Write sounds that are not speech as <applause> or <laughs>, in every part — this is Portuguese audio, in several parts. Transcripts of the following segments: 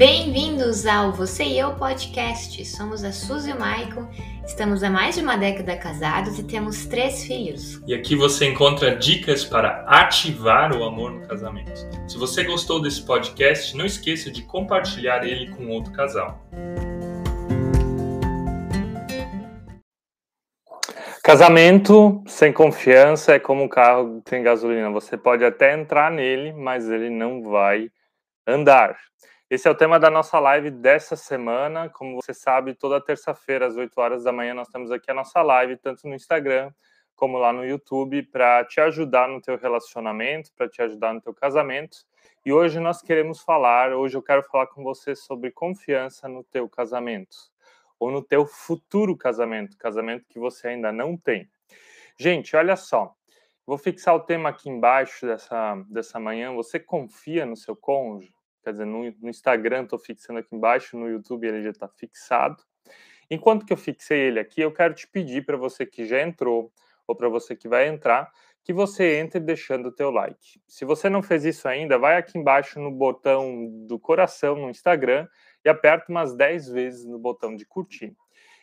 Bem-vindos ao Você e Eu Podcast. Somos a Suzy e o Maicon, estamos há mais de uma década casados e temos três filhos. E aqui você encontra dicas para ativar o amor no casamento. Se você gostou desse podcast, não esqueça de compartilhar ele com outro casal. Casamento sem confiança é como um carro sem gasolina. Você pode até entrar nele, mas ele não vai andar. Esse é o tema da nossa live dessa semana. Como você sabe, toda terça-feira, às 8 horas da manhã, nós temos aqui a nossa live, tanto no Instagram como lá no YouTube, para te ajudar no teu relacionamento, para te ajudar no teu casamento. E hoje nós queremos falar, hoje eu quero falar com você sobre confiança no teu casamento, ou no teu futuro casamento, casamento que você ainda não tem. Gente, olha só, vou fixar o tema aqui embaixo dessa, dessa manhã. Você confia no seu cônjuge? Quer dizer, no, no Instagram estou fixando aqui embaixo, no YouTube ele já está fixado. Enquanto que eu fixei ele aqui, eu quero te pedir para você que já entrou ou para você que vai entrar, que você entre deixando o teu like. Se você não fez isso ainda, vai aqui embaixo no botão do coração no Instagram e aperta umas 10 vezes no botão de curtir.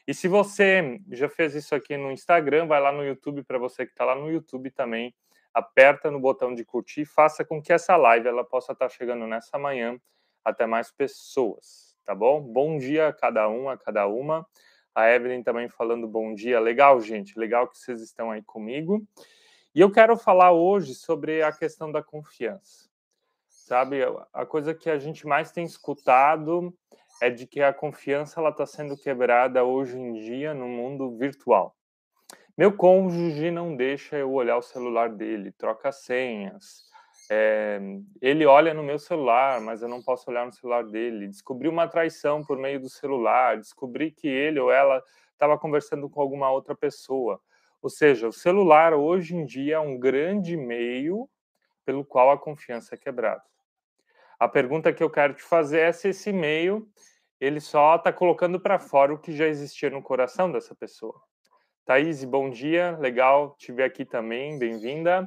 E se você já fez isso aqui no Instagram, vai lá no YouTube para você que está lá no YouTube também aperta no botão de curtir, faça com que essa live ela possa estar chegando nessa manhã até mais pessoas, tá bom? Bom dia a cada um, a cada uma. A Evelyn também falando bom dia. Legal, gente, legal que vocês estão aí comigo. E eu quero falar hoje sobre a questão da confiança. Sabe, a coisa que a gente mais tem escutado é de que a confiança ela está sendo quebrada hoje em dia no mundo virtual. Meu cônjuge não deixa eu olhar o celular dele, troca senhas. É, ele olha no meu celular, mas eu não posso olhar no celular dele. Descobri uma traição por meio do celular, descobri que ele ou ela estava conversando com alguma outra pessoa. Ou seja, o celular hoje em dia é um grande meio pelo qual a confiança é quebrada. A pergunta que eu quero te fazer é se esse meio ele só está colocando para fora o que já existia no coração dessa pessoa. Thaís, bom dia, legal te ver aqui também, bem-vinda.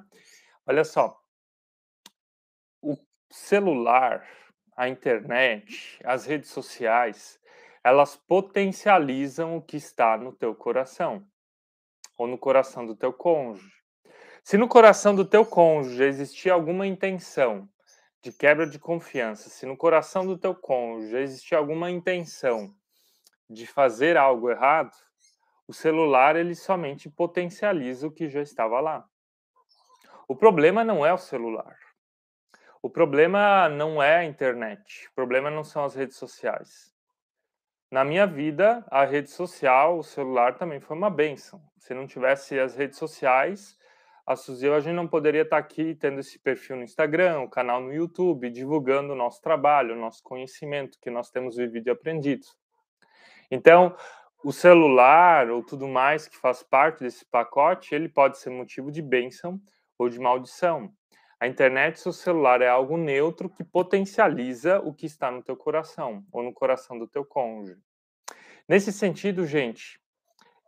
Olha só, o celular, a internet, as redes sociais, elas potencializam o que está no teu coração ou no coração do teu cônjuge. Se no coração do teu cônjuge existir alguma intenção de quebra de confiança, se no coração do teu cônjuge existir alguma intenção de fazer algo errado, o celular ele somente potencializa o que já estava lá. O problema não é o celular. O problema não é a internet. O problema não são as redes sociais. Na minha vida, a rede social, o celular também foi uma benção. Se não tivesse as redes sociais, a Suzy a gente não poderia estar aqui tendo esse perfil no Instagram, o canal no YouTube, divulgando o nosso trabalho, o nosso conhecimento que nós temos vivido e aprendido. Então, o celular ou tudo mais que faz parte desse pacote, ele pode ser motivo de bênção ou de maldição. A internet o celular é algo neutro que potencializa o que está no teu coração ou no coração do teu cônjuge. Nesse sentido, gente,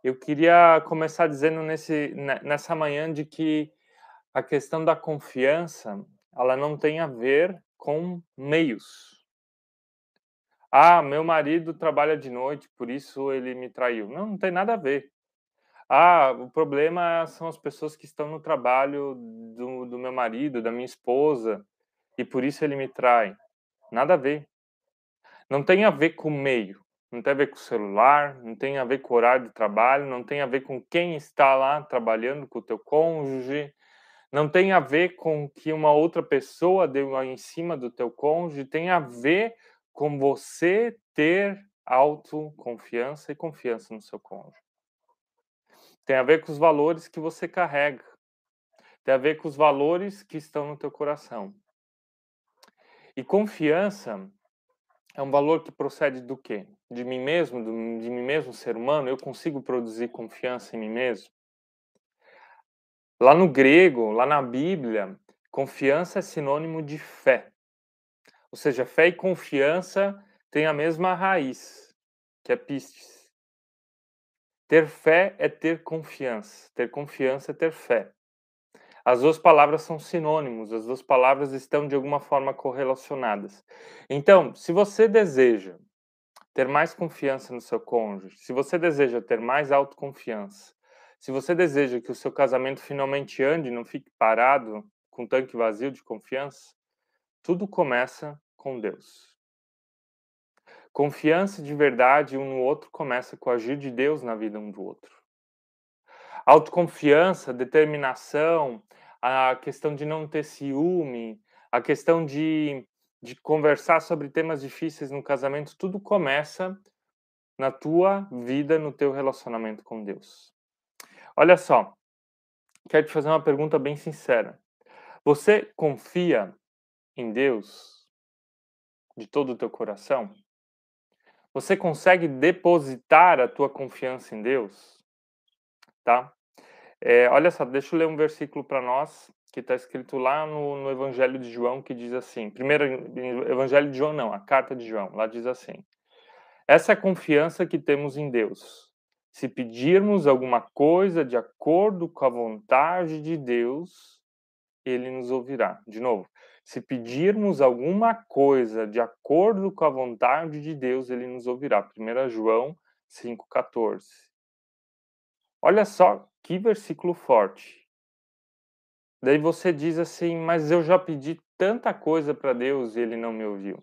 eu queria começar dizendo nesse, nessa manhã de que a questão da confiança, ela não tem a ver com meios, ah, meu marido trabalha de noite, por isso ele me traiu. Não, não tem nada a ver. Ah, o problema são as pessoas que estão no trabalho do, do meu marido, da minha esposa, e por isso ele me trai. Nada a ver. Não tem a ver com o meio, não tem a ver com o celular, não tem a ver com o horário de trabalho, não tem a ver com quem está lá trabalhando com o teu cônjuge, não tem a ver com que uma outra pessoa deu em cima do teu cônjuge, tem a ver com você ter autoconfiança e confiança no seu cônjuge. Tem a ver com os valores que você carrega. Tem a ver com os valores que estão no teu coração. E confiança é um valor que procede do quê? De mim mesmo, de mim mesmo, ser humano, eu consigo produzir confiança em mim mesmo? Lá no grego, lá na Bíblia, confiança é sinônimo de fé. Ou seja, fé e confiança têm a mesma raiz, que é pistes. Ter fé é ter confiança. Ter confiança é ter fé. As duas palavras são sinônimos, as duas palavras estão de alguma forma correlacionadas. Então, se você deseja ter mais confiança no seu cônjuge, se você deseja ter mais autoconfiança, se você deseja que o seu casamento finalmente ande, não fique parado com tanque vazio de confiança, tudo começa com Deus. Confiança de verdade um no outro começa com o agir de Deus na vida um do outro. Autoconfiança, determinação, a questão de não ter ciúme, a questão de, de conversar sobre temas difíceis no casamento, tudo começa na tua vida, no teu relacionamento com Deus. Olha só, quero te fazer uma pergunta bem sincera. Você confia em Deus de todo o teu coração? Você consegue depositar a tua confiança em Deus? Tá? É, olha só, deixa eu ler um versículo para nós que está escrito lá no, no, Evangelho de João, que diz assim: primeiro Evangelho de João, não, a carta de João, lá diz assim: Essa é a confiança que temos em Deus. Se pedirmos alguma coisa de acordo com a vontade de Deus, ele nos ouvirá. De novo, se pedirmos alguma coisa de acordo com a vontade de Deus, ele nos ouvirá. 1 João 5,14. Olha só que versículo forte. Daí você diz assim, mas eu já pedi tanta coisa para Deus e ele não me ouviu.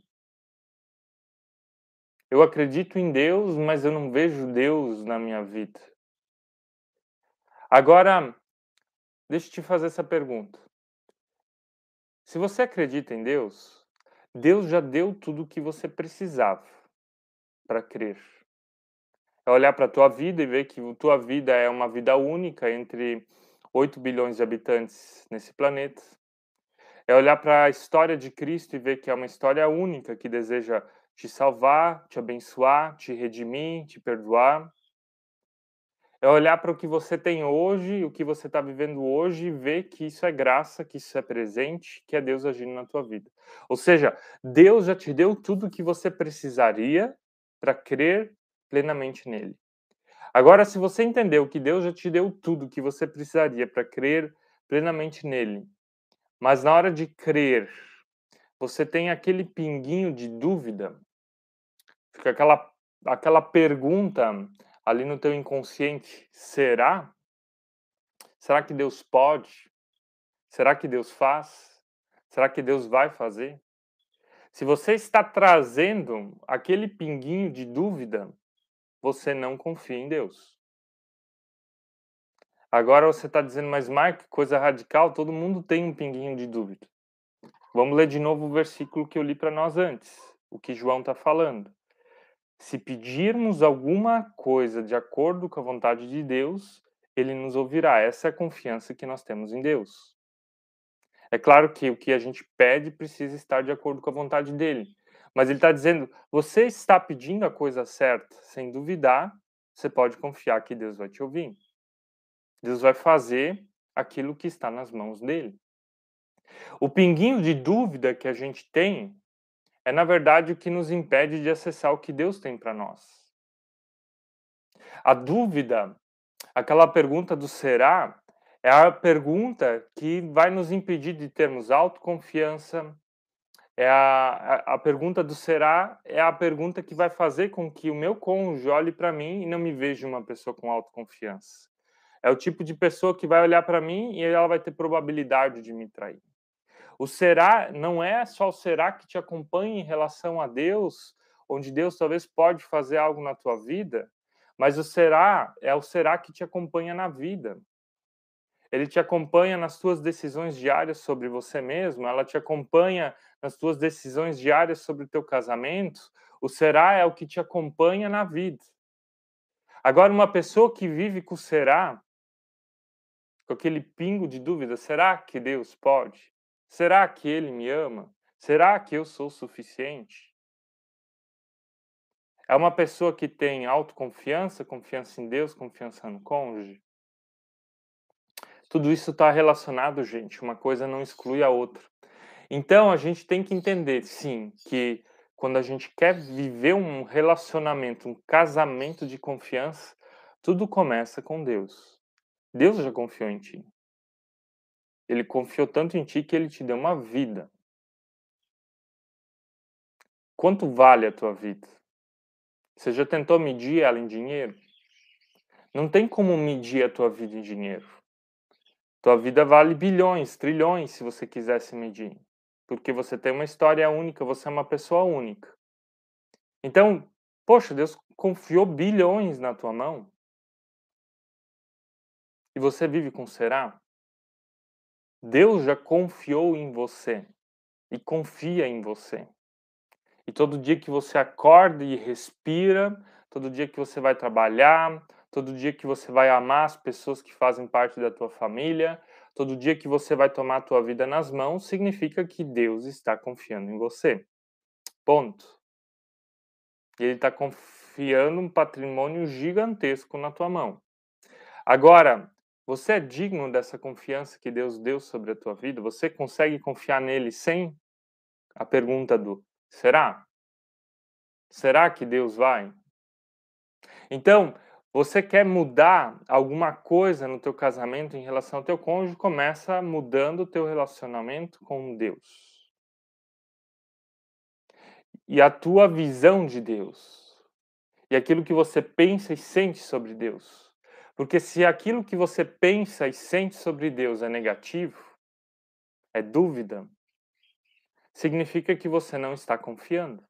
Eu acredito em Deus, mas eu não vejo Deus na minha vida. Agora, deixa eu te fazer essa pergunta. Se você acredita em Deus, Deus já deu tudo o que você precisava para crer. É olhar para a tua vida e ver que a tua vida é uma vida única entre 8 bilhões de habitantes nesse planeta. É olhar para a história de Cristo e ver que é uma história única que deseja te salvar, te abençoar, te redimir, te perdoar. É olhar para o que você tem hoje, o que você está vivendo hoje e ver que isso é graça, que isso é presente, que é Deus agindo na tua vida. Ou seja, Deus já te deu tudo o que você precisaria para crer plenamente nele. Agora, se você entendeu que Deus já te deu tudo o que você precisaria para crer plenamente nele, mas na hora de crer, você tem aquele pinguinho de dúvida, fica aquela, aquela pergunta ali no teu inconsciente, será? Será que Deus pode? Será que Deus faz? Será que Deus vai fazer? Se você está trazendo aquele pinguinho de dúvida, você não confia em Deus. Agora você está dizendo, mas Mike, coisa radical, todo mundo tem um pinguinho de dúvida. Vamos ler de novo o versículo que eu li para nós antes, o que João está falando. Se pedirmos alguma coisa de acordo com a vontade de Deus, ele nos ouvirá. Essa é a confiança que nós temos em Deus. É claro que o que a gente pede precisa estar de acordo com a vontade dele. Mas ele está dizendo: você está pedindo a coisa certa, sem duvidar, você pode confiar que Deus vai te ouvir. Deus vai fazer aquilo que está nas mãos dele. O pinguinho de dúvida que a gente tem é, na verdade, o que nos impede de acessar o que Deus tem para nós. A dúvida, aquela pergunta do será, é a pergunta que vai nos impedir de termos autoconfiança. É a, a, a pergunta do será é a pergunta que vai fazer com que o meu cônjuge olhe para mim e não me veja uma pessoa com autoconfiança. É o tipo de pessoa que vai olhar para mim e ela vai ter probabilidade de me trair. O será não é só o será que te acompanha em relação a Deus, onde Deus talvez pode fazer algo na tua vida, mas o será é o será que te acompanha na vida. Ele te acompanha nas tuas decisões diárias sobre você mesmo, ela te acompanha nas tuas decisões diárias sobre o teu casamento. O será é o que te acompanha na vida. Agora, uma pessoa que vive com o será, com aquele pingo de dúvida, será que Deus pode? Será que ele me ama? Será que eu sou suficiente? É uma pessoa que tem autoconfiança, confiança em Deus, confiança no cônjuge? Tudo isso está relacionado, gente. Uma coisa não exclui a outra. Então a gente tem que entender, sim, que quando a gente quer viver um relacionamento, um casamento de confiança, tudo começa com Deus. Deus já confiou em ti. Ele confiou tanto em ti que ele te deu uma vida. Quanto vale a tua vida? Você já tentou medir ela em dinheiro? Não tem como medir a tua vida em dinheiro. Tua vida vale bilhões, trilhões, se você quisesse medir. Porque você tem uma história única, você é uma pessoa única. Então, poxa, Deus confiou bilhões na tua mão. E você vive com será? Deus já confiou em você e confia em você. E todo dia que você acorda e respira, todo dia que você vai trabalhar, todo dia que você vai amar as pessoas que fazem parte da tua família, todo dia que você vai tomar a tua vida nas mãos, significa que Deus está confiando em você. Ponto. E Ele está confiando um patrimônio gigantesco na tua mão. Agora, você é digno dessa confiança que Deus deu sobre a tua vida? Você consegue confiar nele sem a pergunta do Será? Será que Deus vai? Então, você quer mudar alguma coisa no teu casamento em relação ao teu cônjuge, começa mudando o teu relacionamento com Deus. E a tua visão de Deus. E aquilo que você pensa e sente sobre Deus. Porque se aquilo que você pensa e sente sobre Deus é negativo, é dúvida, significa que você não está confiando.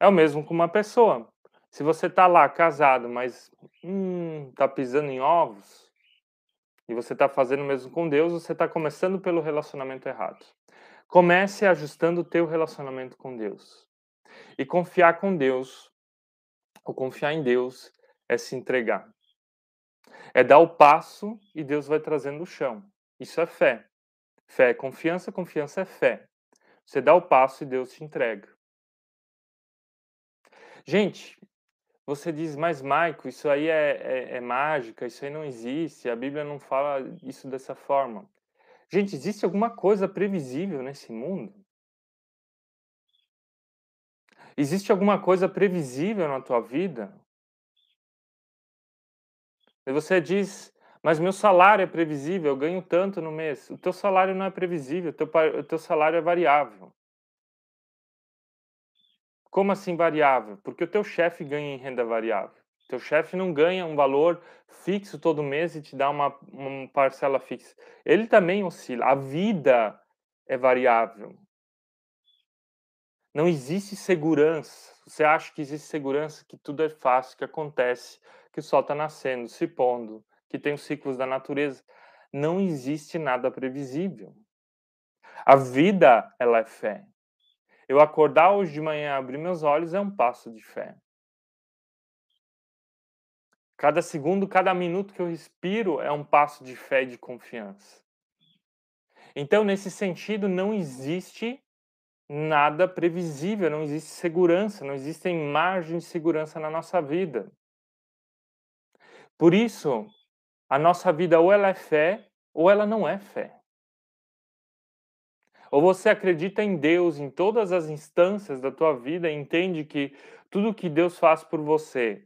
É o mesmo com uma pessoa. Se você está lá casado, mas hum, tá pisando em ovos, e você está fazendo o mesmo com Deus, você está começando pelo relacionamento errado. Comece ajustando o teu relacionamento com Deus. E confiar com Deus, ou confiar em Deus, é se entregar. É dar o passo e Deus vai trazendo o chão. Isso é fé. Fé é confiança, confiança é fé. Você dá o passo e Deus te entrega. Gente, você diz, mas Maico, isso aí é, é, é, mágica, isso aí não existe, a Bíblia não fala isso dessa forma. Gente, existe alguma coisa previsível nesse mundo? Existe alguma coisa previsível na tua vida? E você diz, mas meu salário é previsível, eu ganho tanto no mês. O teu salário não é previsível, o teu, o teu salário é variável. Como assim variável? Porque o teu chefe ganha em renda variável. Teu chefe não ganha um valor fixo todo mês e te dá uma, uma parcela fixa. Ele também oscila. A vida é variável. Não existe segurança. Você acha que existe segurança, que tudo é fácil, que acontece, que o sol está nascendo, se pondo, que tem os ciclos da natureza. Não existe nada previsível. A vida, ela é fé. Eu acordar hoje de manhã, abrir meus olhos é um passo de fé. Cada segundo, cada minuto que eu respiro é um passo de fé e de confiança. Então, nesse sentido, não existe nada previsível, não existe segurança, não existem margens de segurança na nossa vida. Por isso, a nossa vida ou ela é fé ou ela não é fé. Ou você acredita em Deus em todas as instâncias da tua vida e entende que tudo que Deus faz por você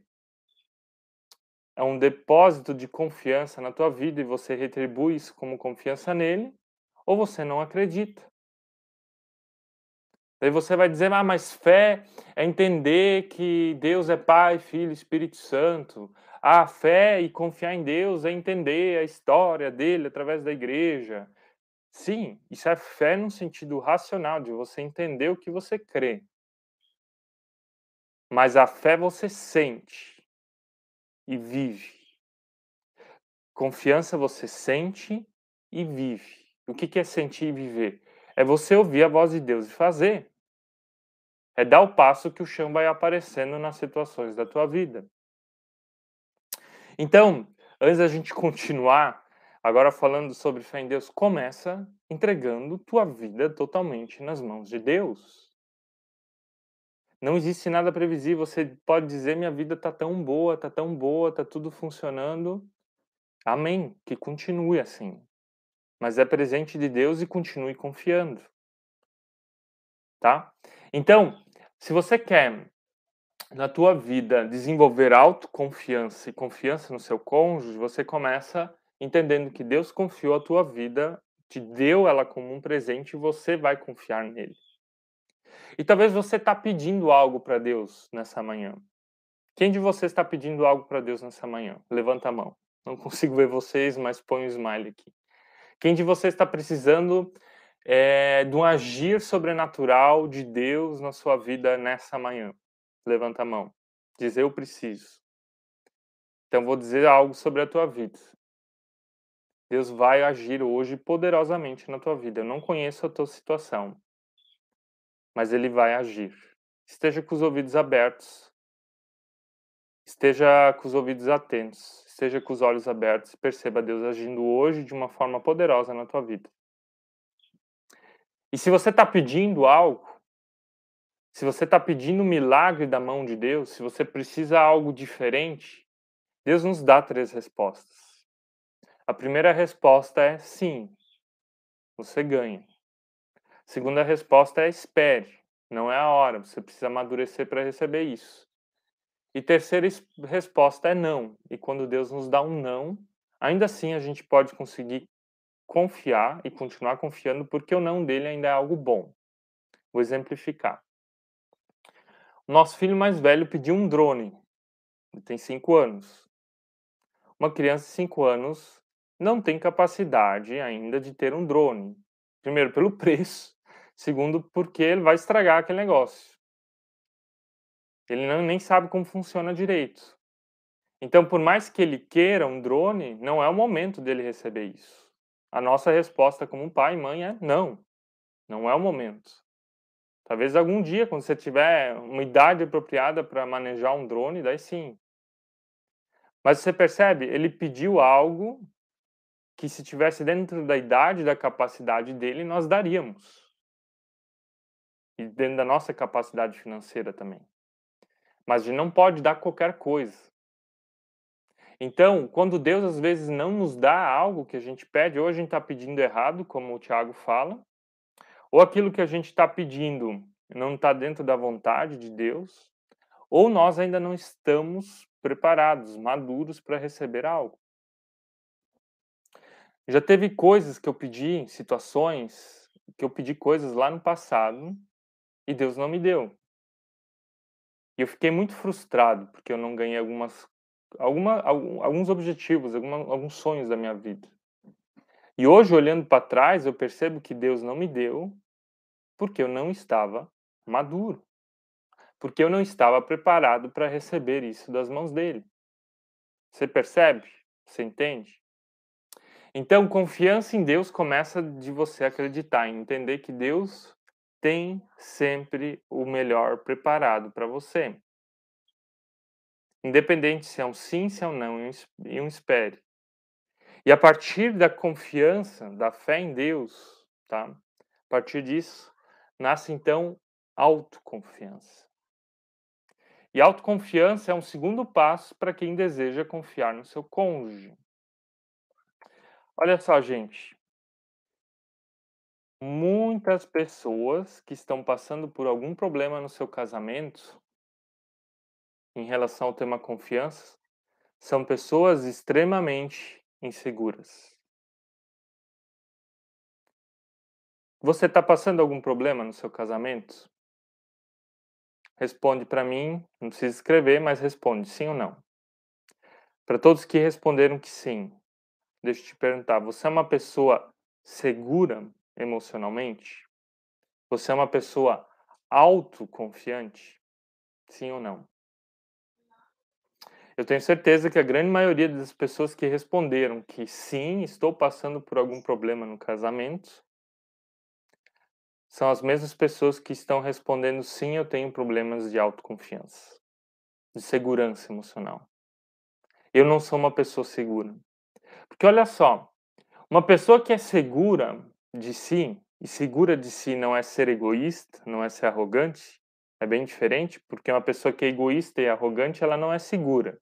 é um depósito de confiança na tua vida e você retribui isso como confiança nele, ou você não acredita. Daí você vai dizer, ah, mas fé é entender que Deus é Pai, Filho, Espírito Santo. A fé e confiar em Deus é entender a história dele através da igreja. Sim, isso é fé no sentido racional, de você entender o que você crê. Mas a fé você sente e vive. Confiança você sente e vive. O que é sentir e viver? É você ouvir a voz de Deus e fazer. É dar o passo que o chão vai aparecendo nas situações da tua vida. Então, antes da gente continuar, agora falando sobre fé em Deus, começa entregando tua vida totalmente nas mãos de Deus. Não existe nada previsível. Você pode dizer: minha vida está tão boa, está tão boa, está tudo funcionando. Amém. Que continue assim. Mas é presente de Deus e continue confiando. Tá? Então, se você quer na tua vida desenvolver autoconfiança e confiança no seu cônjuge, você começa entendendo que Deus confiou a tua vida, te deu ela como um presente e você vai confiar nele. E talvez você está pedindo algo para Deus nessa manhã. Quem de vocês está pedindo algo para Deus nessa manhã? Levanta a mão. Não consigo ver vocês, mas põe o um smile aqui. Quem de vocês está precisando é, de um agir sobrenatural de Deus na sua vida nessa manhã? Levanta a mão. Diz eu preciso. Então vou dizer algo sobre a tua vida. Deus vai agir hoje poderosamente na tua vida. Eu não conheço a tua situação, mas ele vai agir. Esteja com os ouvidos abertos. Esteja com os ouvidos atentos. Esteja com os olhos abertos e perceba Deus agindo hoje de uma forma poderosa na tua vida. E se você está pedindo algo, se você está pedindo um milagre da mão de Deus, se você precisa algo diferente, Deus nos dá três respostas. A primeira resposta é sim, você ganha. A segunda resposta é espere, não é a hora, você precisa amadurecer para receber isso. E terceira resposta é não. E quando Deus nos dá um não, ainda assim a gente pode conseguir confiar e continuar confiando, porque o não dele ainda é algo bom. Vou exemplificar. Nosso filho mais velho pediu um drone. Ele tem cinco anos. Uma criança de cinco anos não tem capacidade ainda de ter um drone. Primeiro, pelo <laughs> preço. Segundo, porque ele vai estragar aquele negócio. Ele não, nem sabe como funciona direito. Então, por mais que ele queira um drone, não é o momento dele receber isso. A nossa resposta como pai e mãe é não. Não é o momento. Talvez algum dia, quando você tiver uma idade apropriada para manejar um drone, daí sim. Mas você percebe, ele pediu algo que se tivesse dentro da idade, da capacidade dele, nós daríamos. E dentro da nossa capacidade financeira também. Mas a gente não pode dar qualquer coisa. Então, quando Deus às vezes não nos dá algo que a gente pede, ou a gente está pedindo errado, como o Tiago fala, ou aquilo que a gente está pedindo não está dentro da vontade de Deus, ou nós ainda não estamos preparados, maduros para receber algo. Já teve coisas que eu pedi, situações que eu pedi coisas lá no passado e Deus não me deu. E eu fiquei muito frustrado porque eu não ganhei algumas, alguma, alguns objetivos, alguma, alguns sonhos da minha vida. E hoje, olhando para trás, eu percebo que Deus não me deu porque eu não estava maduro. Porque eu não estava preparado para receber isso das mãos dele. Você percebe? Você entende? Então, confiança em Deus começa de você acreditar, entender que Deus tem sempre o melhor preparado para você. Independente se é um sim, se é um não, e um espere. E a partir da confiança, da fé em Deus, tá? A partir disso, nasce então autoconfiança. E autoconfiança é um segundo passo para quem deseja confiar no seu cônjuge. Olha só, gente. Muitas pessoas que estão passando por algum problema no seu casamento, em relação ao tema confiança, são pessoas extremamente inseguras. Você está passando algum problema no seu casamento? Responde para mim, não precisa escrever, mas responde sim ou não. Para todos que responderam que sim, deixa eu te perguntar: você é uma pessoa segura emocionalmente? Você é uma pessoa autoconfiante? Sim ou não? Eu tenho certeza que a grande maioria das pessoas que responderam que sim, estou passando por algum problema no casamento, são as mesmas pessoas que estão respondendo sim, eu tenho problemas de autoconfiança, de segurança emocional. Eu não sou uma pessoa segura. Porque olha só, uma pessoa que é segura de si, e segura de si não é ser egoísta, não é ser arrogante, é bem diferente, porque uma pessoa que é egoísta e arrogante, ela não é segura.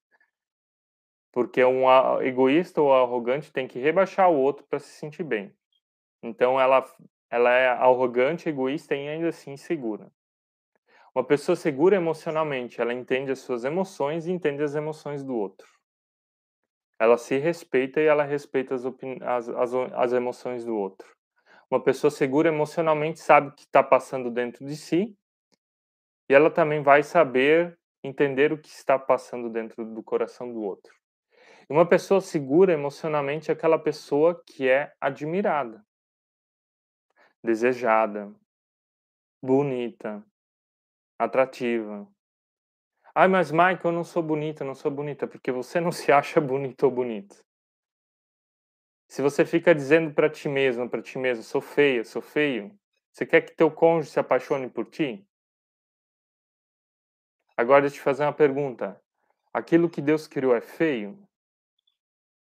Porque um egoísta ou arrogante tem que rebaixar o outro para se sentir bem. Então ela ela é arrogante, egoísta e ainda assim insegura. Uma pessoa segura emocionalmente, ela entende as suas emoções e entende as emoções do outro. Ela se respeita e ela respeita as, as, as, as emoções do outro. Uma pessoa segura emocionalmente sabe o que está passando dentro de si e ela também vai saber entender o que está passando dentro do coração do outro. Uma pessoa segura emocionalmente é aquela pessoa que é admirada, desejada, bonita, atrativa. Ai, mas Mike, eu não sou bonita, não sou bonita, porque você não se acha bonito ou bonito. Se você fica dizendo para ti mesmo, para ti mesmo, sou feia, sou feio, você quer que teu cônjuge se apaixone por ti? Agora deixa eu te fazer uma pergunta. Aquilo que Deus criou é feio?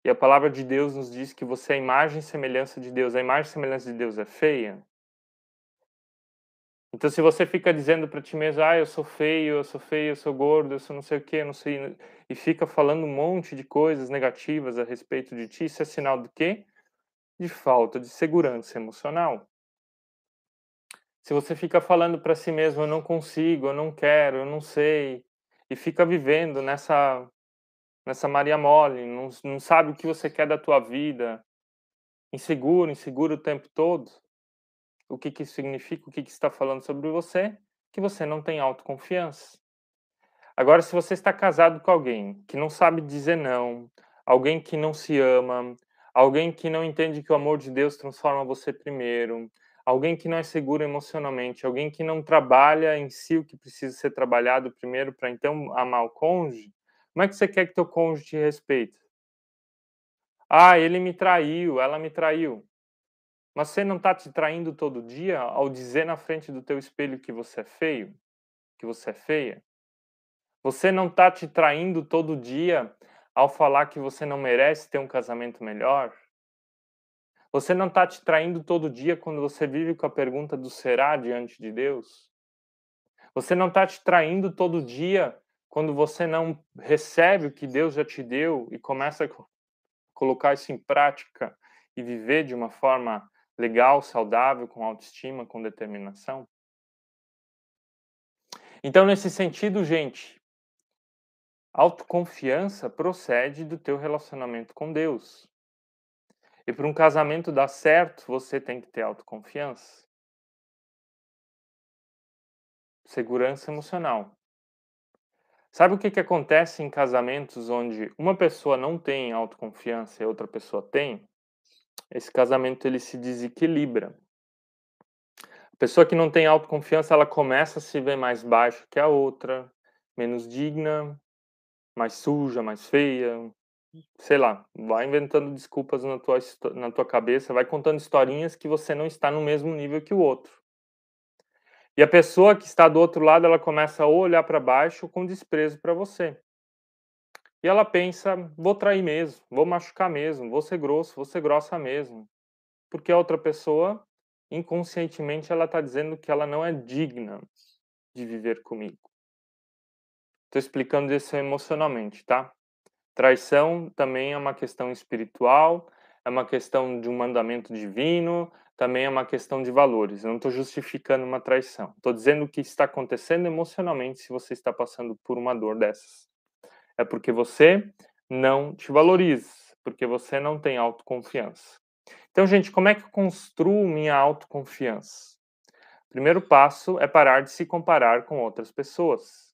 E a palavra de Deus nos diz que você é a imagem e semelhança de Deus. A imagem e semelhança de Deus é feia? Então, se você fica dizendo para ti mesmo, ah, eu sou feio, eu sou feio, eu sou gordo, eu sou não sei o que, não sei, e fica falando um monte de coisas negativas a respeito de ti, isso é sinal do quê? De falta de segurança emocional. Se você fica falando para si mesmo, eu não consigo, eu não quero, eu não sei, e fica vivendo nessa nessa Maria Mole, não, não sabe o que você quer da tua vida, inseguro, inseguro o tempo todo, o que que isso significa, o que que está falando sobre você? Que você não tem autoconfiança. Agora, se você está casado com alguém que não sabe dizer não, alguém que não se ama, alguém que não entende que o amor de Deus transforma você primeiro, alguém que não é seguro emocionalmente, alguém que não trabalha em si o que precisa ser trabalhado primeiro para então amar o cônjuge, como é que você quer que teu cônjuge te respeite? Ah, ele me traiu, ela me traiu. Mas você não está te traindo todo dia ao dizer na frente do teu espelho que você é feio, que você é feia? Você não está te traindo todo dia ao falar que você não merece ter um casamento melhor? Você não está te traindo todo dia quando você vive com a pergunta do será diante de Deus? Você não está te traindo todo dia quando você não recebe o que Deus já te deu e começa a colocar isso em prática e viver de uma forma legal, saudável, com autoestima, com determinação? Então, nesse sentido, gente, autoconfiança procede do teu relacionamento com Deus. E para um casamento dar certo, você tem que ter autoconfiança. Segurança emocional. Sabe o que, que acontece em casamentos onde uma pessoa não tem autoconfiança e outra pessoa tem? Esse casamento ele se desequilibra. A pessoa que não tem autoconfiança, ela começa a se ver mais baixa que a outra, menos digna, mais suja, mais feia, sei lá, vai inventando desculpas na tua, na tua cabeça, vai contando historinhas que você não está no mesmo nível que o outro. E a pessoa que está do outro lado, ela começa a olhar para baixo com desprezo para você. E ela pensa, vou trair mesmo, vou machucar mesmo, vou ser grosso, vou ser grossa mesmo. Porque a outra pessoa, inconscientemente, ela está dizendo que ela não é digna de viver comigo. Estou explicando isso emocionalmente, tá? Traição também é uma questão espiritual, é uma questão de um mandamento divino, também é uma questão de valores. Eu não estou justificando uma traição. Estou dizendo o que está acontecendo emocionalmente se você está passando por uma dor dessas. É porque você não te valoriza, porque você não tem autoconfiança. Então, gente, como é que eu construo minha autoconfiança? Primeiro passo é parar de se comparar com outras pessoas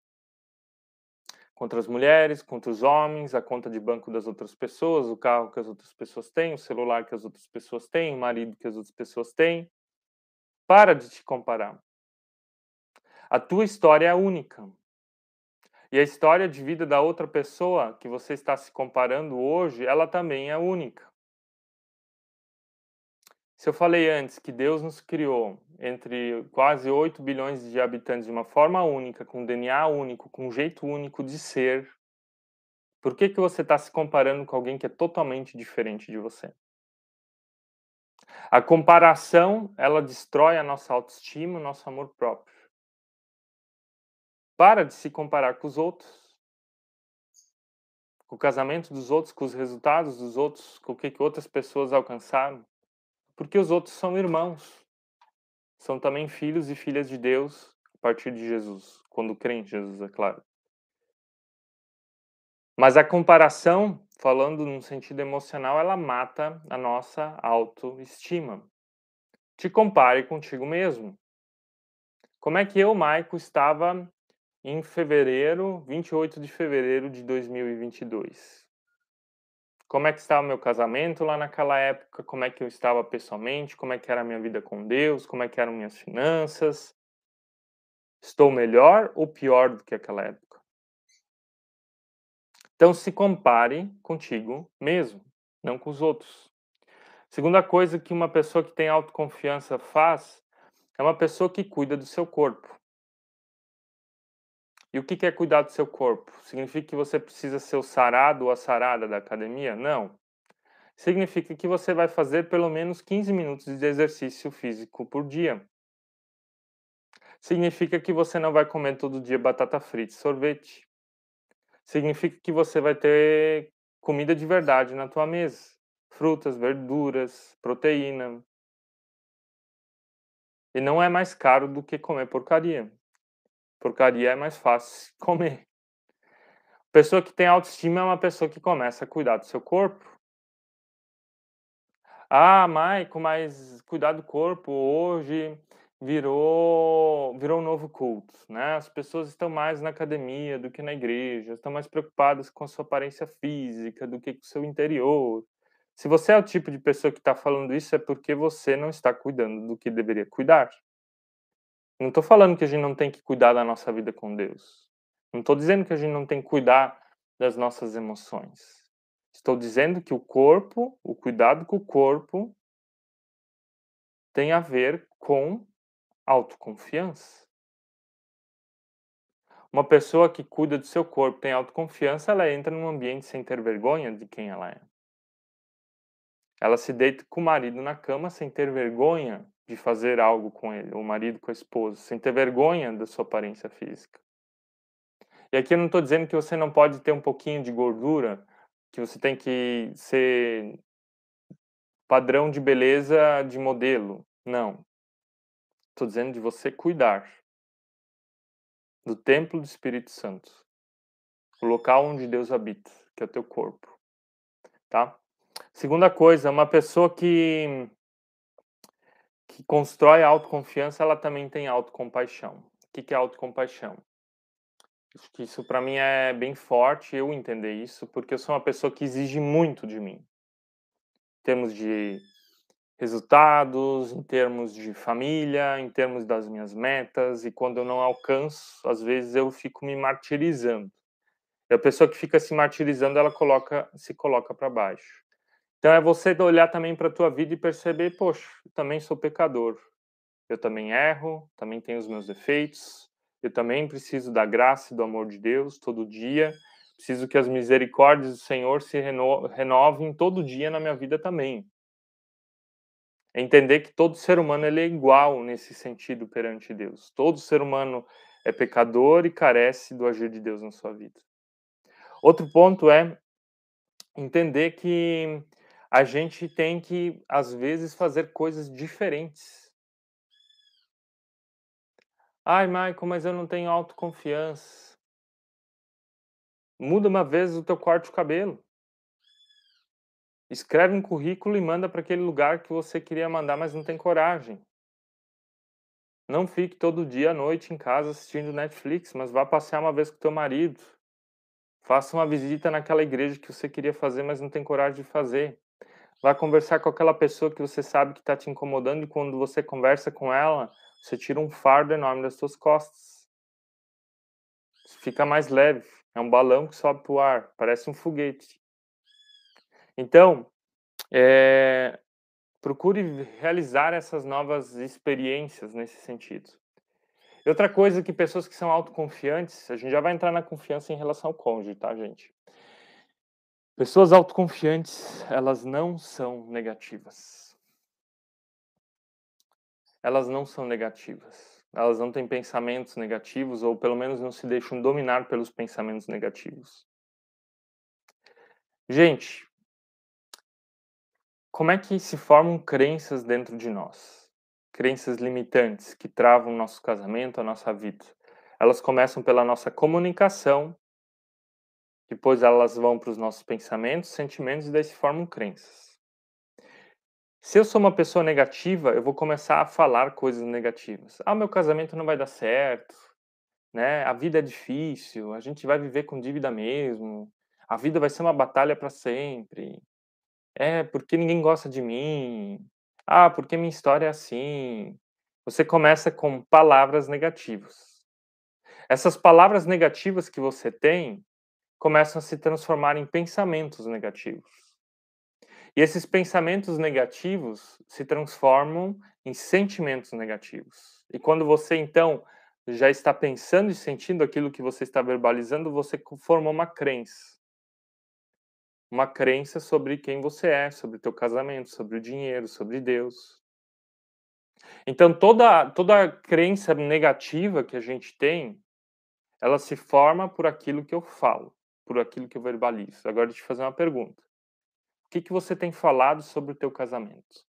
contra as mulheres, contra os homens, a conta de banco das outras pessoas, o carro que as outras pessoas têm, o celular que as outras pessoas têm, o marido que as outras pessoas têm. Para de te comparar. A tua história é única. E a história de vida da outra pessoa que você está se comparando hoje, ela também é única. Se eu falei antes que Deus nos criou entre quase 8 bilhões de habitantes de uma forma única, com DNA único, com um jeito único de ser, por que, que você está se comparando com alguém que é totalmente diferente de você? A comparação, ela destrói a nossa autoestima, o nosso amor próprio. Para de se comparar com os outros, com o casamento dos outros, com os resultados dos outros, com o que, que outras pessoas alcançaram. Porque os outros são irmãos. São também filhos e filhas de Deus a partir de Jesus, quando creem em Jesus, é claro. Mas a comparação, falando num sentido emocional, ela mata a nossa autoestima. Te compare contigo mesmo. Como é que eu, Maico, estava em fevereiro, 28 de fevereiro de 2022? Como é que estava meu casamento lá naquela época? Como é que eu estava pessoalmente? Como é que era a minha vida com Deus? Como é que eram minhas finanças? Estou melhor ou pior do que aquela época? Então se compare contigo mesmo, não com os outros. Segunda coisa que uma pessoa que tem autoconfiança faz é uma pessoa que cuida do seu corpo. E o que é cuidar do seu corpo? Significa que você precisa ser o sarado ou a sarada da academia? Não. Significa que você vai fazer pelo menos 15 minutos de exercício físico por dia. Significa que você não vai comer todo dia batata frita e sorvete significa que você vai ter comida de verdade na tua mesa. Frutas, verduras, proteína. E não é mais caro do que comer porcaria. Porcaria é mais fácil <laughs> comer. Pessoa que tem autoestima é uma pessoa que começa a cuidar do seu corpo. Ah, Maico, mas cuidar do corpo hoje virou virou um novo culto, né? As pessoas estão mais na academia do que na igreja, estão mais preocupadas com a sua aparência física do que com o seu interior. Se você é o tipo de pessoa que está falando isso, é porque você não está cuidando do que deveria cuidar. Não estou falando que a gente não tem que cuidar da nossa vida com Deus. Não estou dizendo que a gente não tem que cuidar das nossas emoções. Estou dizendo que o corpo, o cuidado com o corpo, tem a ver com autoconfiança. Uma pessoa que cuida do seu corpo, tem autoconfiança, ela entra num ambiente sem ter vergonha de quem ela é. Ela se deita com o marido na cama sem ter vergonha de fazer algo com ele, o marido com a esposa, sem ter vergonha da sua aparência física. E aqui eu não estou dizendo que você não pode ter um pouquinho de gordura, que você tem que ser padrão de beleza de modelo. Não. Estou dizendo de você cuidar do templo do Espírito Santo, o local onde Deus habita, que é o teu corpo, tá? Segunda coisa, uma pessoa que que constrói autoconfiança, ela também tem autocompaixão. O que é autocompaixão? Acho que isso para mim é bem forte eu entender isso, porque eu sou uma pessoa que exige muito de mim. Em termos de resultados, em termos de família, em termos das minhas metas, e quando eu não alcanço, às vezes eu fico me martirizando. E a pessoa que fica se martirizando, ela coloca, se coloca para baixo. Então é você olhar também para a tua vida e perceber, poxa, eu também sou pecador. Eu também erro, também tenho os meus defeitos. Eu também preciso da graça e do amor de Deus todo dia. Preciso que as misericórdias do Senhor se reno renovem todo dia na minha vida também é entender que todo ser humano ele é igual nesse sentido perante Deus. Todo ser humano é pecador e carece do agir de Deus na sua vida. Outro ponto é entender que a gente tem que, às vezes, fazer coisas diferentes. Ai, Michael, mas eu não tenho autoconfiança. Muda uma vez o teu corte de cabelo. Escreve um currículo e manda para aquele lugar que você queria mandar, mas não tem coragem. Não fique todo dia à noite em casa assistindo Netflix, mas vá passear uma vez com teu marido. Faça uma visita naquela igreja que você queria fazer, mas não tem coragem de fazer. Vá conversar com aquela pessoa que você sabe que está te incomodando e quando você conversa com ela, você tira um fardo enorme das suas costas. Fica mais leve. É um balão que sobe para o ar, parece um foguete. Então, é, procure realizar essas novas experiências nesse sentido. E outra coisa que pessoas que são autoconfiantes, a gente já vai entrar na confiança em relação ao cônjuge, tá, gente? Pessoas autoconfiantes, elas não são negativas. Elas não são negativas. Elas não têm pensamentos negativos, ou pelo menos não se deixam dominar pelos pensamentos negativos. Gente, como é que se formam crenças dentro de nós? Crenças limitantes que travam nosso casamento, a nossa vida. Elas começam pela nossa comunicação Depois elas vão para os nossos pensamentos, sentimentos e daí se formam crenças. Se eu sou uma pessoa negativa, eu vou começar a falar coisas negativas. Ah, meu casamento não vai dar certo, né? A vida é difícil, a gente vai viver com dívida mesmo. A vida vai ser uma batalha para sempre. É, porque ninguém gosta de mim. Ah, porque minha história é assim. Você começa com palavras negativas. Essas palavras negativas que você tem começam a se transformar em pensamentos negativos. E esses pensamentos negativos se transformam em sentimentos negativos. E quando você então já está pensando e sentindo aquilo que você está verbalizando, você formou uma crença. Uma crença sobre quem você é, sobre o teu casamento, sobre o dinheiro, sobre Deus. Então toda toda crença negativa que a gente tem, ela se forma por aquilo que eu falo por aquilo que eu verbalizo. Agora, deixa eu te fazer uma pergunta. O que, que você tem falado sobre o teu casamento?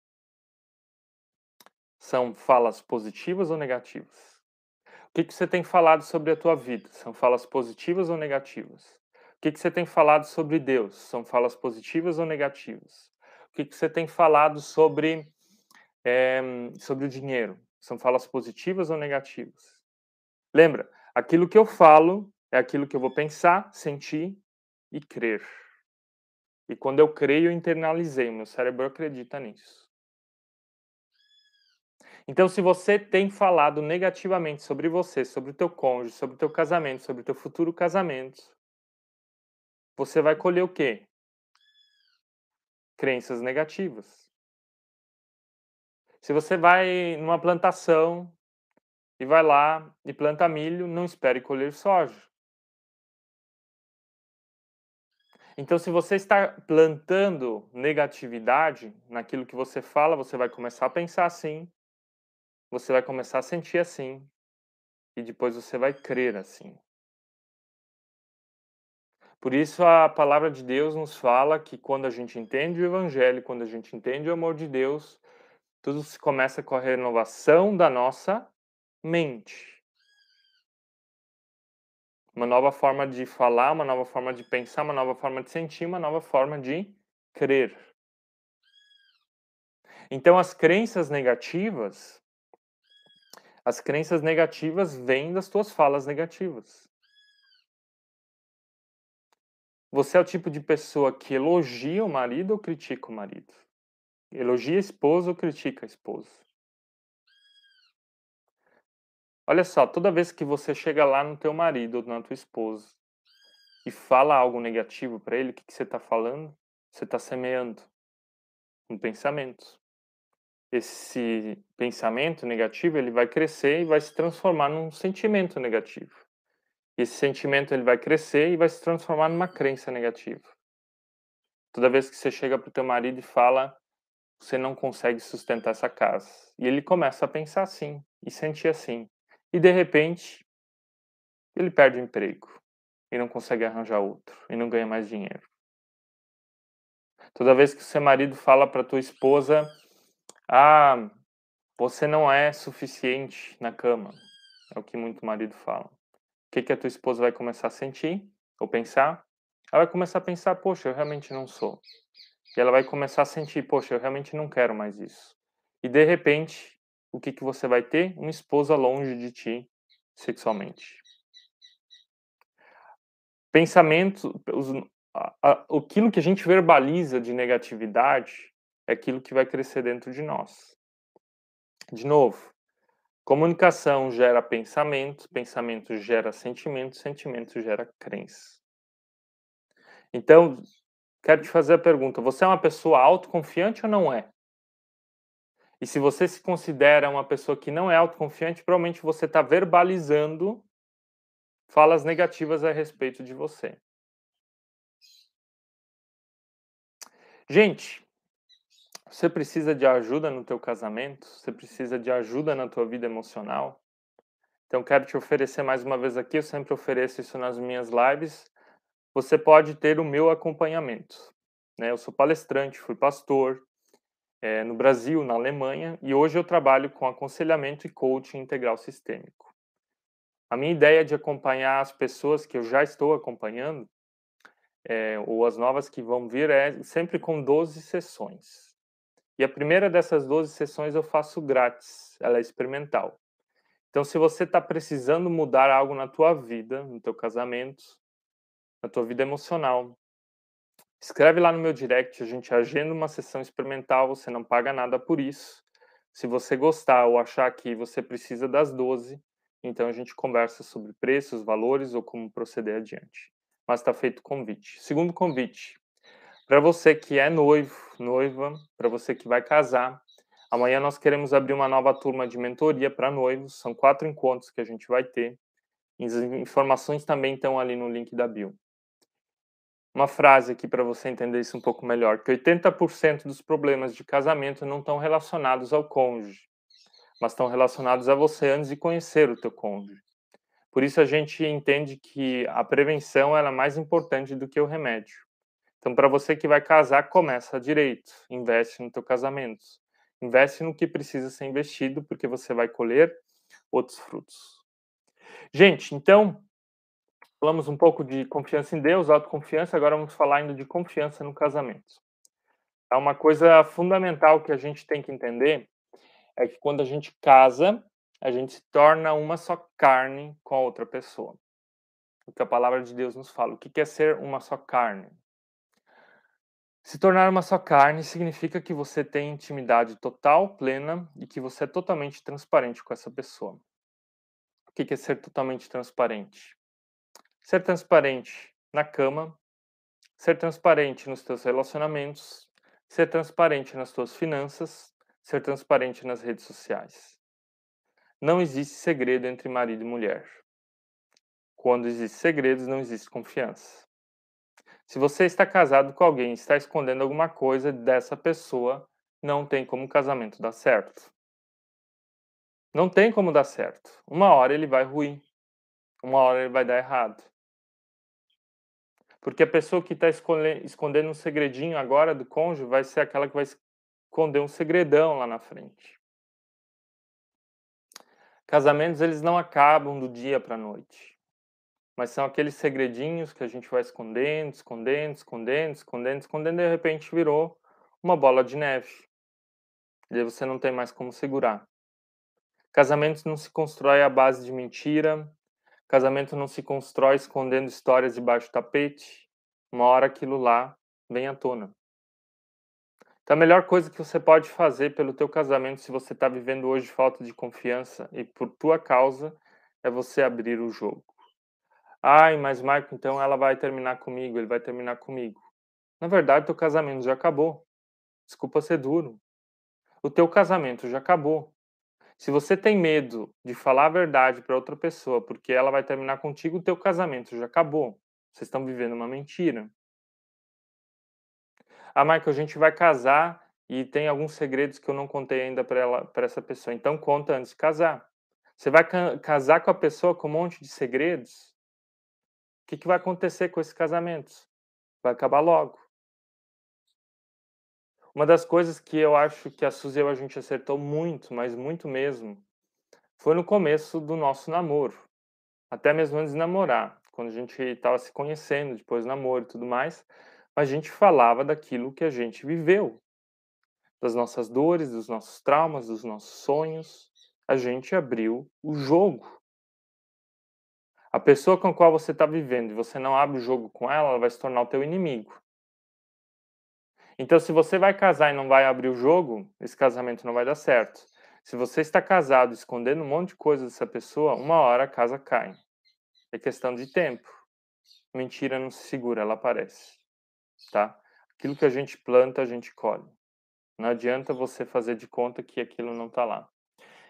São falas positivas ou negativas? O que, que você tem falado sobre a tua vida? São falas positivas ou negativas? O que, que você tem falado sobre Deus? São falas positivas ou negativas? O que, que você tem falado sobre, é, sobre o dinheiro? São falas positivas ou negativas? Lembra, aquilo que eu falo é aquilo que eu vou pensar, sentir e crer. E quando eu creio, eu internalizei, meu cérebro acredita nisso. Então, se você tem falado negativamente sobre você, sobre o teu cônjuge, sobre o teu casamento, sobre o teu futuro casamento, você vai colher o quê? Crenças negativas. Se você vai numa plantação e vai lá e planta milho, não espere colher soja. Então, se você está plantando negatividade naquilo que você fala, você vai começar a pensar assim, você vai começar a sentir assim, e depois você vai crer assim. Por isso, a palavra de Deus nos fala que quando a gente entende o Evangelho, quando a gente entende o amor de Deus, tudo se começa com a renovação da nossa mente uma nova forma de falar, uma nova forma de pensar, uma nova forma de sentir, uma nova forma de crer. Então, as crenças negativas, as crenças negativas vêm das tuas falas negativas. Você é o tipo de pessoa que elogia o marido ou critica o marido? Elogia a esposa ou critica a esposa? Olha só, toda vez que você chega lá no teu marido ou na tua esposa e fala algo negativo para ele, o que, que você está falando? Você está semeando um pensamento. Esse pensamento negativo ele vai crescer e vai se transformar num sentimento negativo. Esse sentimento ele vai crescer e vai se transformar numa crença negativa. Toda vez que você chega para o teu marido e fala, você não consegue sustentar essa casa. E ele começa a pensar assim e sentir assim e de repente ele perde o emprego e não consegue arranjar outro e não ganha mais dinheiro. Toda vez que o seu marido fala para tua esposa, ah, você não é suficiente na cama, é o que muito marido fala. O que, que a tua esposa vai começar a sentir ou pensar? Ela vai começar a pensar, poxa, eu realmente não sou. E ela vai começar a sentir, poxa, eu realmente não quero mais isso. E de repente, o que, que você vai ter? Uma esposa longe de ti sexualmente. Pensamento, os, a, a, aquilo que a gente verbaliza de negatividade é aquilo que vai crescer dentro de nós. De novo, comunicação gera pensamento, pensamento gera sentimento, sentimento gera crença. Então, quero te fazer a pergunta: você é uma pessoa autoconfiante ou não é? E se você se considera uma pessoa que não é autoconfiante, provavelmente você está verbalizando falas negativas a respeito de você. Gente, você precisa de ajuda no teu casamento? Você precisa de ajuda na tua vida emocional? Então quero te oferecer mais uma vez aqui, eu sempre ofereço isso nas minhas lives. Você pode ter o meu acompanhamento. Né? Eu sou palestrante, fui pastor, é, no Brasil, na Alemanha, e hoje eu trabalho com aconselhamento e coaching integral sistêmico. A minha ideia de acompanhar as pessoas que eu já estou acompanhando é, ou as novas que vão vir, é sempre com 12 sessões. E a primeira dessas 12 sessões eu faço grátis, ela é experimental. Então, se você está precisando mudar algo na tua vida, no teu casamento, na tua vida emocional, escreve lá no meu direct, a gente agenda uma sessão experimental, você não paga nada por isso. Se você gostar ou achar que você precisa das 12, então a gente conversa sobre preços, valores ou como proceder adiante. Mas está feito o convite. Segundo convite, para você que é noivo, noiva, para você que vai casar, amanhã nós queremos abrir uma nova turma de mentoria para noivos. São quatro encontros que a gente vai ter. As informações também estão ali no link da bio. Uma frase aqui para você entender isso um pouco melhor, que 80% dos problemas de casamento não estão relacionados ao cônjuge, mas estão relacionados a você antes de conhecer o teu cônjuge. Por isso a gente entende que a prevenção é mais importante do que o remédio. Então, para você que vai casar, começa direito, investe no teu casamento, investe no que precisa ser investido, porque você vai colher outros frutos. Gente, então falamos um pouco de confiança em Deus, autoconfiança, agora vamos falar ainda de confiança no casamento. É uma coisa fundamental que a gente tem que entender é que quando a gente casa, a gente se torna uma só carne com a outra pessoa. O que a palavra de Deus nos fala. O que é ser uma só carne? Se tornar uma só carne significa que você tem intimidade total, plena e que você é totalmente transparente com essa pessoa. O que é ser totalmente transparente? Ser transparente na cama, ser transparente nos teus relacionamentos, ser transparente nas tuas finanças, ser transparente nas redes sociais. Não existe segredo entre marido e mulher. Quando existem segredos, não existe confiança. Se você está casado com alguém e está escondendo alguma coisa dessa pessoa, não tem como o casamento dar certo. Não tem como dar certo. Uma hora ele vai ruir. Uma hora ele vai dar errado. Porque a pessoa que está escondendo um segredinho agora do cônjuge vai ser aquela que vai esconder um segredão lá na frente. Casamentos eles não acabam do dia para a noite. Mas são aqueles segredinhos que a gente vai escondendo, escondendo, escondendo, escondendo, escondendo, e de repente virou uma bola de neve. E aí você não tem mais como segurar. Casamentos não se constrói à base de mentira. Casamento não se constrói escondendo histórias debaixo do tapete. Uma hora aquilo lá vem à tona. Então, a melhor coisa que você pode fazer pelo teu casamento, se você está vivendo hoje falta de confiança e por tua causa, é você abrir o jogo. Ai, mas Marco, então ela vai terminar comigo, ele vai terminar comigo. Na verdade, teu casamento já acabou. Desculpa ser duro. O teu casamento já acabou. Se você tem medo de falar a verdade para outra pessoa porque ela vai terminar contigo, o teu casamento já acabou. Vocês estão vivendo uma mentira. Ah, Michael, a gente vai casar e tem alguns segredos que eu não contei ainda para essa pessoa. Então conta antes de casar. Você vai ca casar com a pessoa com um monte de segredos? O que, que vai acontecer com esse casamento? Vai acabar logo. Uma das coisas que eu acho que a Suzy e a gente acertou muito, mas muito mesmo, foi no começo do nosso namoro. Até mesmo antes de namorar, quando a gente estava se conhecendo, depois namoro e tudo mais a gente falava daquilo que a gente viveu, das nossas dores, dos nossos traumas, dos nossos sonhos. A gente abriu o jogo. A pessoa com a qual você está vivendo e você não abre o jogo com ela, ela vai se tornar o teu inimigo. Então, se você vai casar e não vai abrir o jogo, esse casamento não vai dar certo. Se você está casado escondendo um monte de coisa dessa pessoa, uma hora a casa cai. É questão de tempo. Mentira não se segura, ela aparece tá? Aquilo que a gente planta, a gente colhe. Não adianta você fazer de conta que aquilo não está lá.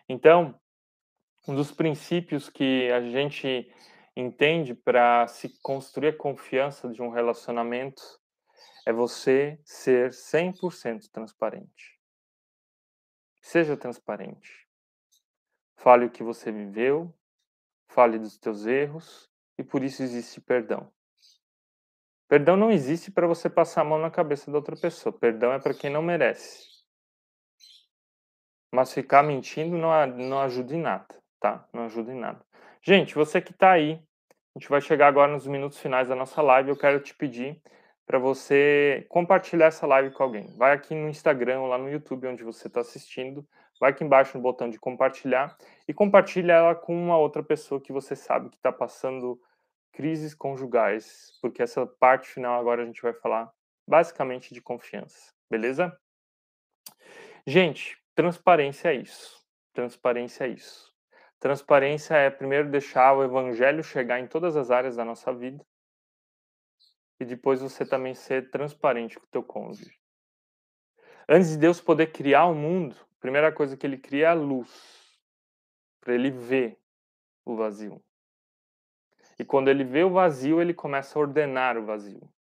Então, um dos princípios que a gente entende para se construir a confiança de um relacionamento é você ser 100% transparente. Seja transparente. Fale o que você viveu, fale dos teus erros e por isso existe perdão. Perdão não existe para você passar a mão na cabeça da outra pessoa. Perdão é para quem não merece. Mas ficar mentindo não, não ajuda em nada, tá? Não ajuda em nada. Gente, você que está aí A gente vai chegar agora nos minutos finais da nossa live. Eu quero te pedir para você compartilhar essa live com alguém. Vai aqui no Instagram lá no YouTube, onde você está assistindo. Vai aqui embaixo no botão de compartilhar e compartilha ela com uma outra pessoa que você sabe que está passando crises conjugais, porque essa parte final agora a gente vai falar basicamente de confiança, beleza? Gente, transparência é isso. Transparência é isso. Transparência é primeiro deixar o evangelho chegar em todas as áreas da nossa vida e depois você também ser transparente com o teu cônjuge. Antes de Deus poder criar o mundo, a primeira coisa que ele cria é a luz, para ele ver o vazio. E quando ele vê o vazio, ele começa a ordenar o vazio.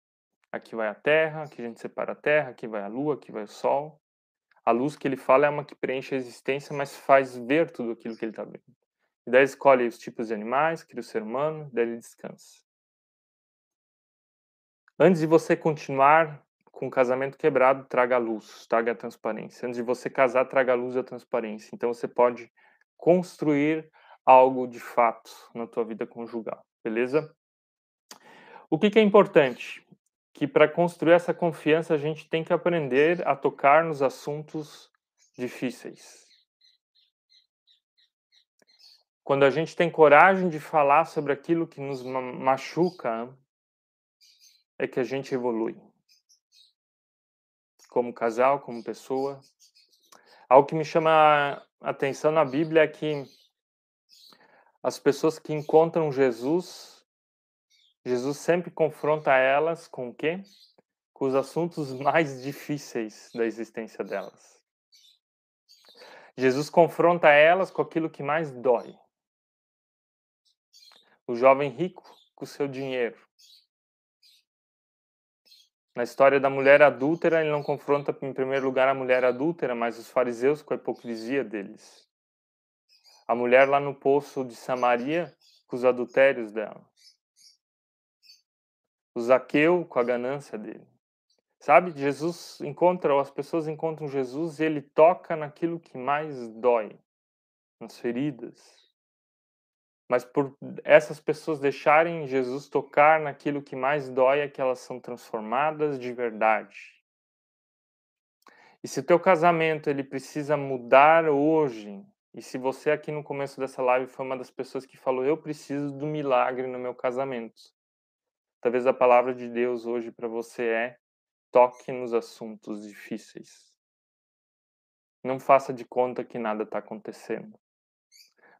Aqui vai a terra, aqui a gente separa a terra, aqui vai a lua, aqui vai o sol. A luz que ele fala é uma que preenche a existência, mas faz ver tudo aquilo que ele está vendo. E daí escolhe os tipos de animais, cria o ser humano, daí ele descansa. Antes de você continuar com o casamento quebrado, traga luz, traga a transparência. Antes de você casar, traga a luz e a transparência. Então você pode construir algo de fato na tua vida conjugal, beleza? O que, que é importante? Que para construir essa confiança a gente tem que aprender a tocar nos assuntos difíceis. Quando a gente tem coragem de falar sobre aquilo que nos machuca, é que a gente evolui. Como casal, como pessoa. Algo que me chama a atenção na Bíblia é que as pessoas que encontram Jesus, Jesus sempre confronta elas com o quê? Com os assuntos <laughs> mais difíceis da existência delas. Jesus confronta elas com aquilo que mais dói. O jovem rico com seu dinheiro. Na história da mulher adúltera, ele não confronta em primeiro lugar a mulher adúltera, mas os fariseus com a hipocrisia deles. A mulher lá no poço de Samaria com os adultérios dela. O Zaqueu com a ganância dele. Sabe, Jesus encontra, as pessoas encontram Jesus e ele toca naquilo que mais dói, nas feridas, mas por essas pessoas deixarem Jesus tocar naquilo que mais dói é que elas são transformadas de verdade. E se o teu casamento ele precisa mudar hoje, e se você aqui no começo dessa live foi uma das pessoas que falou eu preciso do milagre no meu casamento, talvez a palavra de Deus hoje para você é toque nos assuntos difíceis. Não faça de conta que nada está acontecendo.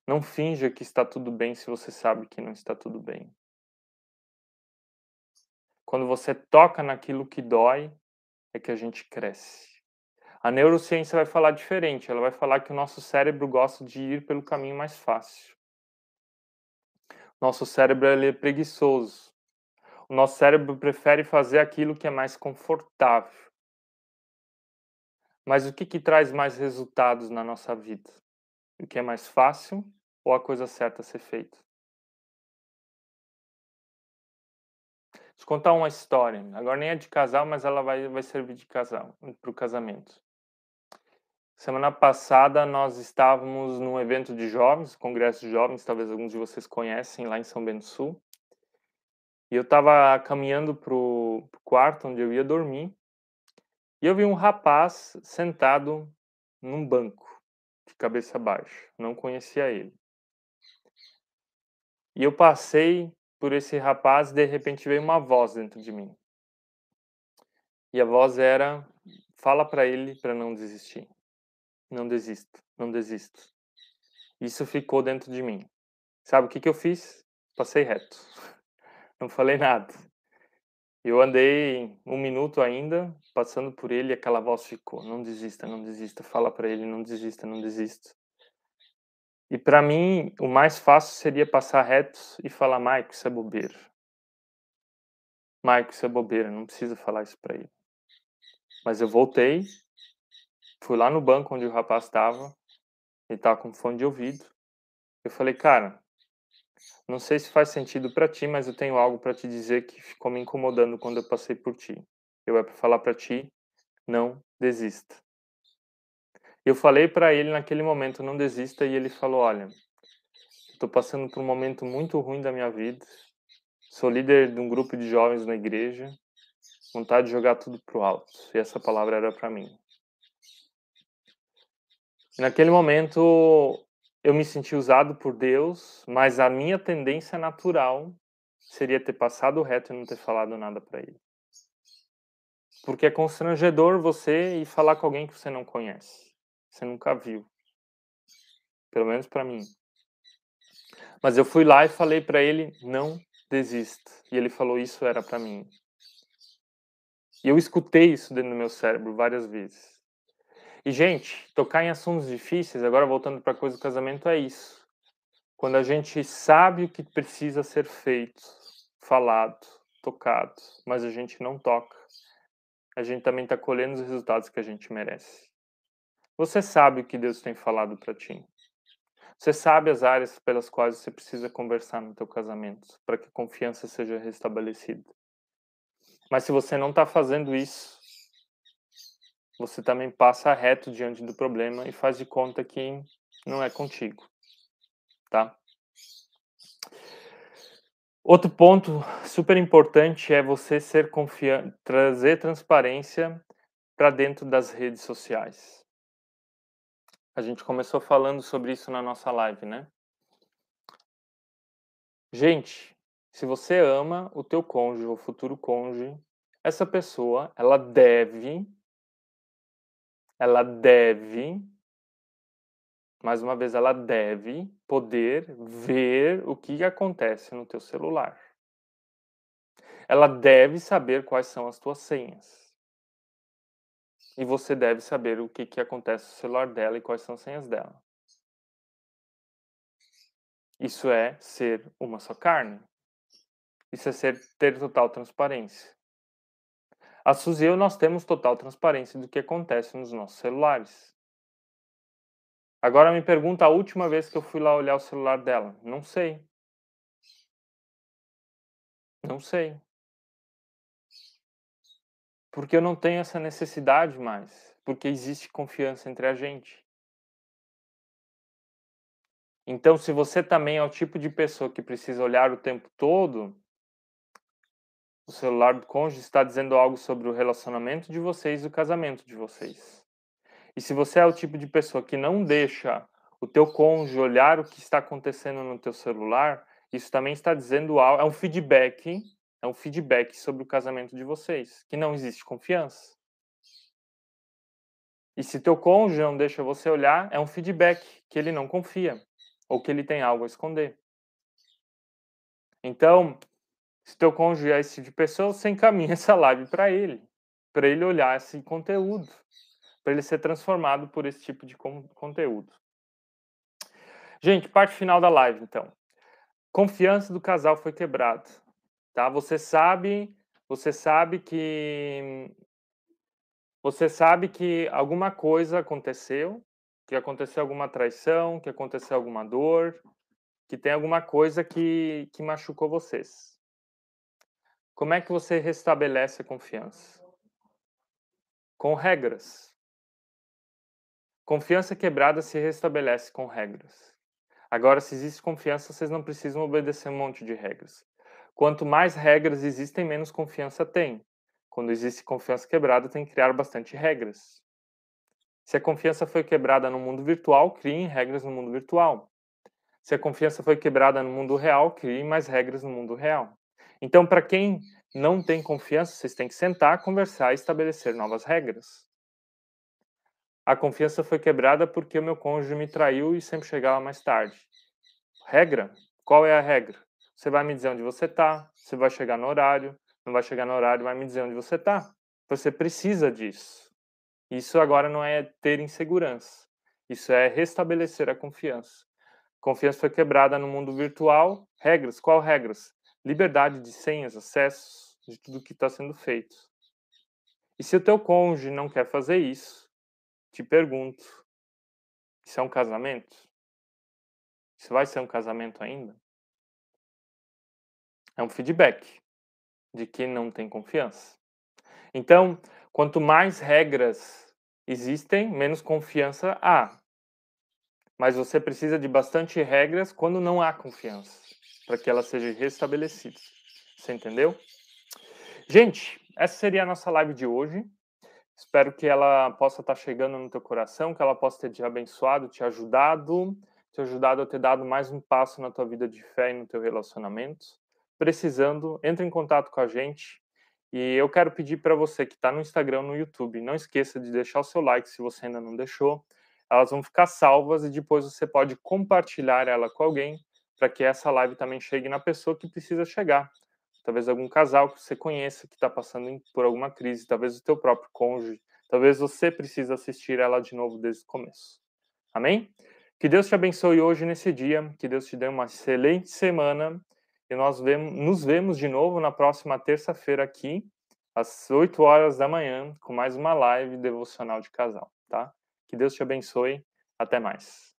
Não finja que está tudo bem se você sabe que não está tudo bem. Quando você toca naquilo que dói, é que a gente cresce. A neurociência vai falar diferente. Ela vai falar que o nosso cérebro gosta de ir pelo caminho mais fácil. Nosso cérebro é preguiçoso. O nosso cérebro prefere fazer aquilo que é mais confortável. Mas o que, que traz mais resultados na nossa vida? O que é mais fácil ou a coisa certa a ser feita. Deixa eu contar uma história. Agora nem é de casal, mas ela vai, vai servir de casal, para o casamento. Semana passada nós estávamos num evento de jovens, congresso de jovens, talvez alguns de vocês conhecem, lá em São Bento Sul. E eu estava caminhando para o quarto onde eu ia dormir. E eu vi um rapaz sentado num banco, de cabeça baixa. Não conhecia ele. E eu passei por esse rapaz e de repente veio uma voz dentro de mim. E a voz era: fala para ele para não desistir. Não desista, não desista. Isso ficou dentro de mim. Sabe o que, que eu fiz? Passei reto. <laughs> Não falei nada. Eu andei um minuto ainda, passando por ele, e aquela voz ficou: não desista, não desista. Fala para ele, não desista, não desista. E para mim, o mais fácil seria passar reto e falar, Mike, isso é bobeira. Mike, isso é bobeira, não precisa falar isso para ele. Mas eu voltei, fui lá no banco onde o rapaz estava, ele estava com fone de ouvido. Eu falei, cara, não sei se faz sentido para ti, mas eu tenho algo para te dizer que ficou me incomodando quando eu passei por ti. Eu é para falar para ti, não desista. Eu falei para ele naquele momento, não desista, e ele falou: Olha, estou passando por um momento muito ruim da minha vida, Sou líder de um grupo de jovens na igreja. Vontade de jogar tudo pro alto. E essa palavra era para mim. Naquele momento eu me senti usado por Deus, mas a minha tendência natural seria ter passado reto e não ter falado nada para ele. Porque é constrangedor você ir falar com alguém que você não conhece, você nunca viu. Pelo menos para mim. Mas eu fui lá e falei para ele: não desista. E ele falou: isso era para mim. E eu escutei isso dentro do meu cérebro várias vezes. E, gente, tocar em assuntos difíceis, agora voltando para a coisa do casamento, é isso. Quando a gente sabe o que precisa ser feito, falado, tocado, mas a gente não toca, a gente também está colhendo os resultados que a gente merece. Você sabe o que Deus tem falado para ti. Você sabe as áreas pelas quais você precisa conversar no teu casamento para que a confiança seja restabelecida. Mas se você não está fazendo isso, você também passa reto diante do problema e faz de conta que não é contigo, tá? Outro ponto super importante é você ser confiante, trazer transparência para dentro das redes sociais. A gente começou falando sobre isso na nossa live, né? Gente, se você ama o teu cônjuge ou futuro cônjuge, essa pessoa, ela deve ela deve, mais uma vez, ela deve poder ver o que acontece no teu celular. Ela deve saber quais são as tuas senhas. E você deve saber o que, que acontece no celular dela e quais são as senhas dela. Isso é ser uma só carne. Isso é ser, ter total transparência. A Suzy e eu, nós temos total transparência do que acontece nos nossos celulares. Agora me pergunta a última vez que eu fui lá olhar o celular dela. Não sei. Não sei. Porque eu não tenho essa necessidade mais. Porque existe confiança entre a gente. Então, se você também é o tipo de pessoa que precisa olhar o tempo todo, o celular do cônjuge está dizendo algo sobre o relacionamento de vocês e o casamento de vocês. E se você é o tipo de pessoa que não deixa o teu cônjuge olhar o que está acontecendo no teu celular, isso também está dizendo algo, é um feedback, é um feedback sobre o casamento de vocês, que não existe confiança. E se teu cônjuge não deixa você olhar, é um feedback que ele não confia ou que ele tem algo a esconder. Então, se teu cônjuge é esse tipo de pessoa, você encaminha <laughs> essa live para ele, para ele olhar esse conteúdo, para ele ser transformado por esse tipo de conteúdo. Gente, parte final da live, então. Confiança do casal foi quebrada, tá? Você sabe, você sabe que você sabe que alguma coisa aconteceu, que aconteceu alguma traição, que aconteceu alguma dor, que tem alguma coisa que, que machucou vocês. Como é que você restabelece a confiança? Com regras. Confiança quebrada se restabelece com regras. Agora, se existe confiança, vocês não precisam obedecer um monte de regras. Quanto mais regras existem, menos confiança tem. Quando existe confiança quebrada, tem que criar bastante regras. Se a confiança foi quebrada no mundo virtual, criem regras no mundo virtual. Se a confiança foi quebrada no mundo real, criem mais regras no mundo real. Então, para quem não tem confiança, vocês têm que sentar, conversar e estabelecer novas regras. A confiança foi quebrada porque o meu cônjuge me traiu e sempre chegava mais tarde. Regra? Qual é a regra? Você vai me dizer onde você está, você vai chegar no horário, não vai chegar no horário, vai me dizer onde você está. Você precisa disso. Isso agora não é ter insegurança. Isso é restabelecer a confiança. Confiança foi quebrada no mundo virtual. Regras? Qual regras? liberdade de senhas, acessos de tudo que está sendo feito. E se o teu cônjuge não quer fazer isso, te pergunto, isso é um casamento? Isso vai ser um casamento ainda? É um feedback de quem não tem confiança. Então, quanto mais regras existem, menos confiança há. Mas você precisa de bastante regras quando não há confiança para que ela seja restabelecida. Você entendeu? Gente, essa seria a nossa live de hoje. Espero que ela possa estar chegando no teu coração, que ela possa ter te abençoado, te ajudado, te ajudado a ter dado mais um passo na tua vida de fé e no teu relacionamento. Precisando, entre em contato com a gente. E eu quero pedir para você que está no Instagram, no YouTube, não esqueça de deixar o seu like se você ainda não deixou. Elas vão ficar salvas e depois você pode compartilhar ela com alguém para que essa live também chegue na pessoa que precisa chegar. Talvez algum casal que você conheça que está passando por alguma crise, talvez o teu próprio cônjuge, talvez você precise assistir ela de novo desde o começo. Amém? Que Deus te abençoe hoje nesse dia, que Deus te dê uma excelente semana e nós vemos, nos vemos de novo na próxima terça-feira aqui, às 8 horas da manhã, com mais uma live devocional de casal, tá? Que Deus te abençoe. Até mais.